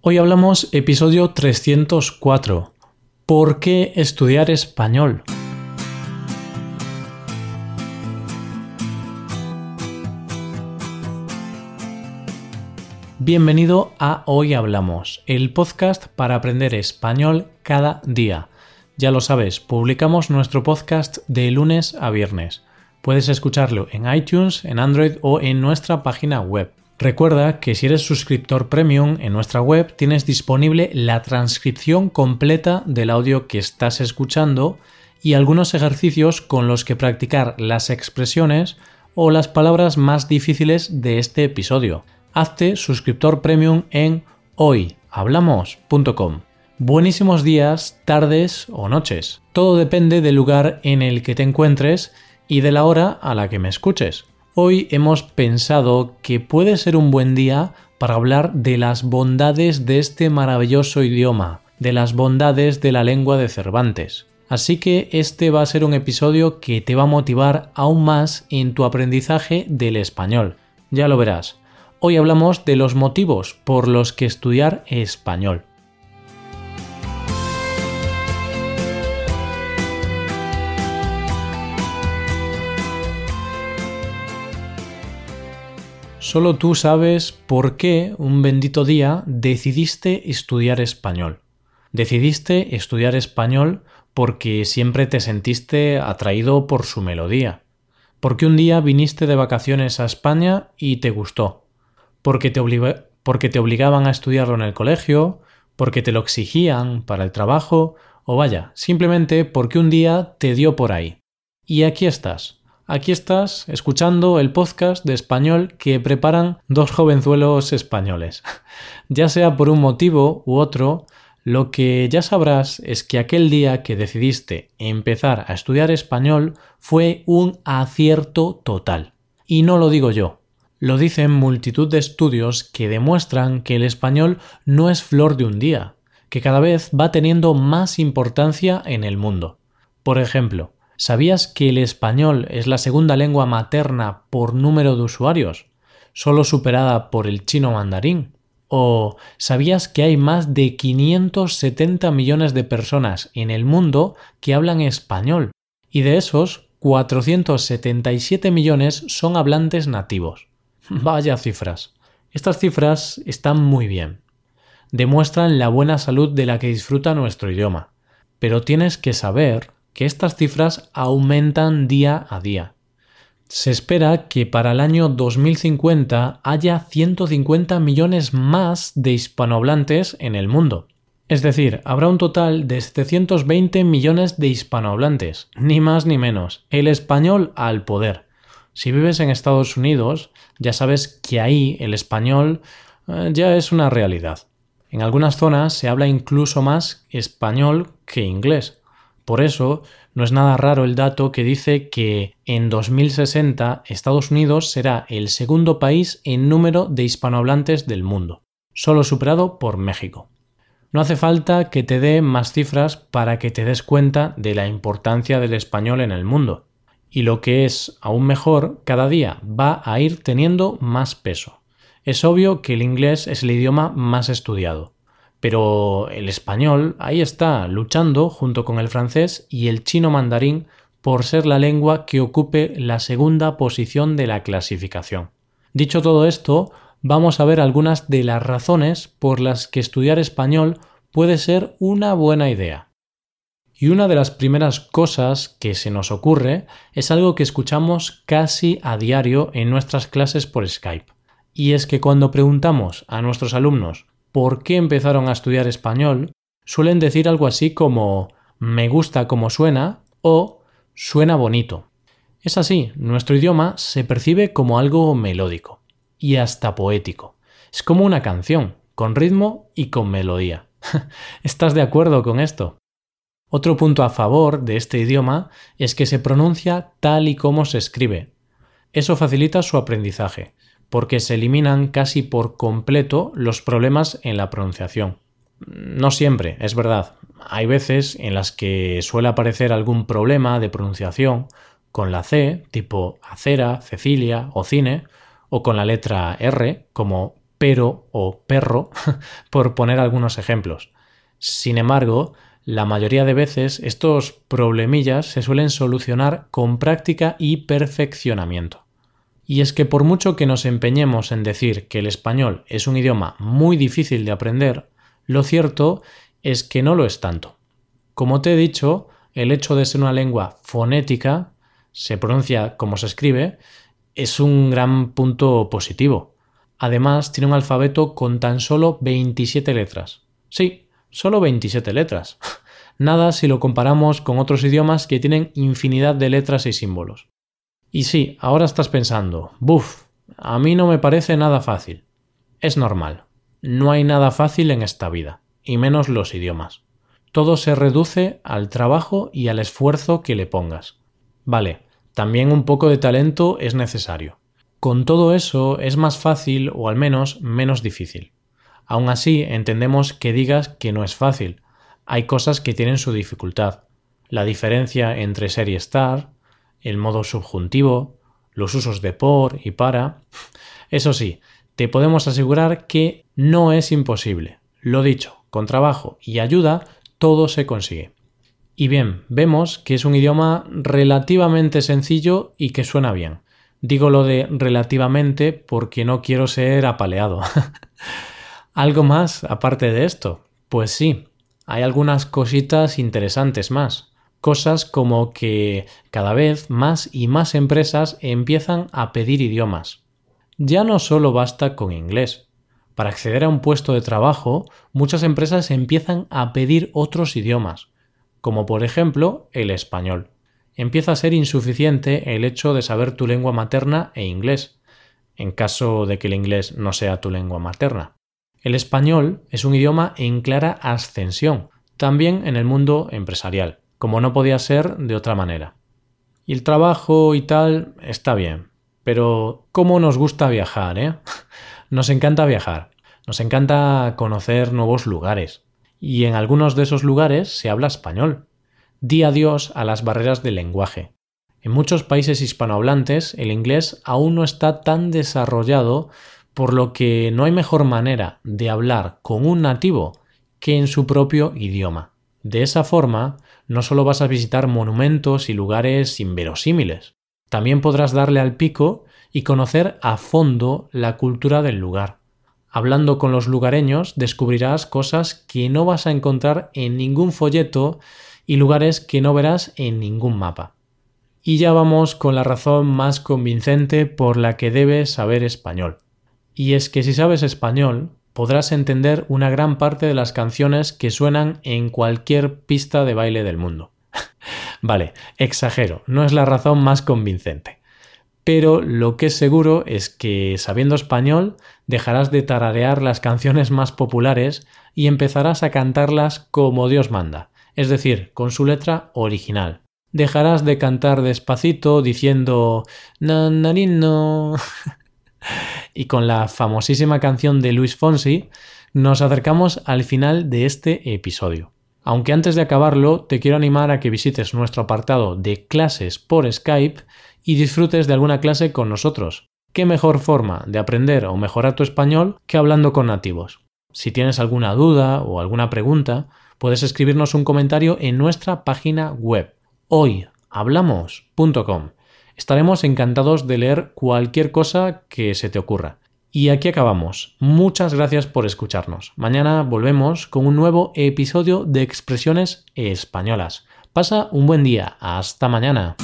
Hoy hablamos episodio 304. ¿Por qué estudiar español? Bienvenido a Hoy Hablamos, el podcast para aprender español cada día. Ya lo sabes, publicamos nuestro podcast de lunes a viernes. Puedes escucharlo en iTunes, en Android o en nuestra página web. Recuerda que si eres suscriptor premium en nuestra web tienes disponible la transcripción completa del audio que estás escuchando y algunos ejercicios con los que practicar las expresiones o las palabras más difíciles de este episodio. Hazte suscriptor premium en hoyhablamos.com. Buenísimos días, tardes o noches. Todo depende del lugar en el que te encuentres y de la hora a la que me escuches. Hoy hemos pensado que puede ser un buen día para hablar de las bondades de este maravilloso idioma, de las bondades de la lengua de Cervantes. Así que este va a ser un episodio que te va a motivar aún más en tu aprendizaje del español. Ya lo verás. Hoy hablamos de los motivos por los que estudiar español. Solo tú sabes por qué un bendito día decidiste estudiar español. Decidiste estudiar español porque siempre te sentiste atraído por su melodía. Porque un día viniste de vacaciones a España y te gustó. Porque te, porque te obligaban a estudiarlo en el colegio, porque te lo exigían para el trabajo, o vaya, simplemente porque un día te dio por ahí. Y aquí estás, Aquí estás escuchando el podcast de español que preparan dos jovenzuelos españoles. ya sea por un motivo u otro, lo que ya sabrás es que aquel día que decidiste empezar a estudiar español fue un acierto total. Y no lo digo yo, lo dicen multitud de estudios que demuestran que el español no es flor de un día, que cada vez va teniendo más importancia en el mundo. Por ejemplo, ¿Sabías que el español es la segunda lengua materna por número de usuarios, solo superada por el chino mandarín? ¿O sabías que hay más de 570 millones de personas en el mundo que hablan español? Y de esos, 477 millones son hablantes nativos. Vaya cifras. Estas cifras están muy bien. Demuestran la buena salud de la que disfruta nuestro idioma. Pero tienes que saber que estas cifras aumentan día a día. Se espera que para el año 2050 haya 150 millones más de hispanohablantes en el mundo. Es decir, habrá un total de 720 millones de hispanohablantes, ni más ni menos. El español al poder. Si vives en Estados Unidos, ya sabes que ahí el español eh, ya es una realidad. En algunas zonas se habla incluso más español que inglés. Por eso, no es nada raro el dato que dice que en 2060 Estados Unidos será el segundo país en número de hispanohablantes del mundo, solo superado por México. No hace falta que te dé más cifras para que te des cuenta de la importancia del español en el mundo. Y lo que es aún mejor, cada día va a ir teniendo más peso. Es obvio que el inglés es el idioma más estudiado, pero el español ahí está, luchando junto con el francés y el chino mandarín por ser la lengua que ocupe la segunda posición de la clasificación. Dicho todo esto, vamos a ver algunas de las razones por las que estudiar español puede ser una buena idea. Y una de las primeras cosas que se nos ocurre es algo que escuchamos casi a diario en nuestras clases por Skype. Y es que cuando preguntamos a nuestros alumnos por qué empezaron a estudiar español, suelen decir algo así como me gusta como suena o suena bonito. Es así, nuestro idioma se percibe como algo melódico y hasta poético. Es como una canción, con ritmo y con melodía. ¿Estás de acuerdo con esto? Otro punto a favor de este idioma es que se pronuncia tal y como se escribe. Eso facilita su aprendizaje porque se eliminan casi por completo los problemas en la pronunciación. No siempre, es verdad. Hay veces en las que suele aparecer algún problema de pronunciación con la C, tipo acera, Cecilia o cine, o con la letra R, como pero o perro, por poner algunos ejemplos. Sin embargo, la mayoría de veces estos problemillas se suelen solucionar con práctica y perfeccionamiento. Y es que por mucho que nos empeñemos en decir que el español es un idioma muy difícil de aprender, lo cierto es que no lo es tanto. Como te he dicho, el hecho de ser una lengua fonética, se pronuncia como se escribe, es un gran punto positivo. Además, tiene un alfabeto con tan solo 27 letras. Sí, solo 27 letras. Nada si lo comparamos con otros idiomas que tienen infinidad de letras y símbolos. Y sí, ahora estás pensando, buf, a mí no me parece nada fácil. Es normal. No hay nada fácil en esta vida, y menos los idiomas. Todo se reduce al trabajo y al esfuerzo que le pongas. Vale, también un poco de talento es necesario. Con todo eso es más fácil o al menos menos difícil. Aún así, entendemos que digas que no es fácil. Hay cosas que tienen su dificultad. La diferencia entre ser y estar, el modo subjuntivo, los usos de por y para. Eso sí, te podemos asegurar que no es imposible. Lo dicho, con trabajo y ayuda, todo se consigue. Y bien, vemos que es un idioma relativamente sencillo y que suena bien. Digo lo de relativamente porque no quiero ser apaleado. ¿Algo más aparte de esto? Pues sí, hay algunas cositas interesantes más. Cosas como que cada vez más y más empresas empiezan a pedir idiomas. Ya no solo basta con inglés. Para acceder a un puesto de trabajo, muchas empresas empiezan a pedir otros idiomas, como por ejemplo el español. Empieza a ser insuficiente el hecho de saber tu lengua materna e inglés, en caso de que el inglés no sea tu lengua materna. El español es un idioma en clara ascensión, también en el mundo empresarial como no podía ser de otra manera. Y el trabajo y tal está bien, pero ¿cómo nos gusta viajar, eh? Nos encanta viajar, nos encanta conocer nuevos lugares, y en algunos de esos lugares se habla español. Di adiós a las barreras del lenguaje. En muchos países hispanohablantes el inglés aún no está tan desarrollado, por lo que no hay mejor manera de hablar con un nativo que en su propio idioma. De esa forma, no solo vas a visitar monumentos y lugares inverosímiles, también podrás darle al pico y conocer a fondo la cultura del lugar. Hablando con los lugareños descubrirás cosas que no vas a encontrar en ningún folleto y lugares que no verás en ningún mapa. Y ya vamos con la razón más convincente por la que debes saber español. Y es que si sabes español, podrás entender una gran parte de las canciones que suenan en cualquier pista de baile del mundo. vale, exagero, no es la razón más convincente. Pero lo que es seguro es que sabiendo español dejarás de tararear las canciones más populares y empezarás a cantarlas como Dios manda, es decir, con su letra original. Dejarás de cantar despacito diciendo nanarino y con la famosísima canción de Luis Fonsi, nos acercamos al final de este episodio. Aunque antes de acabarlo, te quiero animar a que visites nuestro apartado de clases por Skype y disfrutes de alguna clase con nosotros. ¿Qué mejor forma de aprender o mejorar tu español que hablando con nativos? Si tienes alguna duda o alguna pregunta, puedes escribirnos un comentario en nuestra página web hoyhablamos.com. Estaremos encantados de leer cualquier cosa que se te ocurra. Y aquí acabamos. Muchas gracias por escucharnos. Mañana volvemos con un nuevo episodio de Expresiones Españolas. Pasa un buen día. Hasta mañana.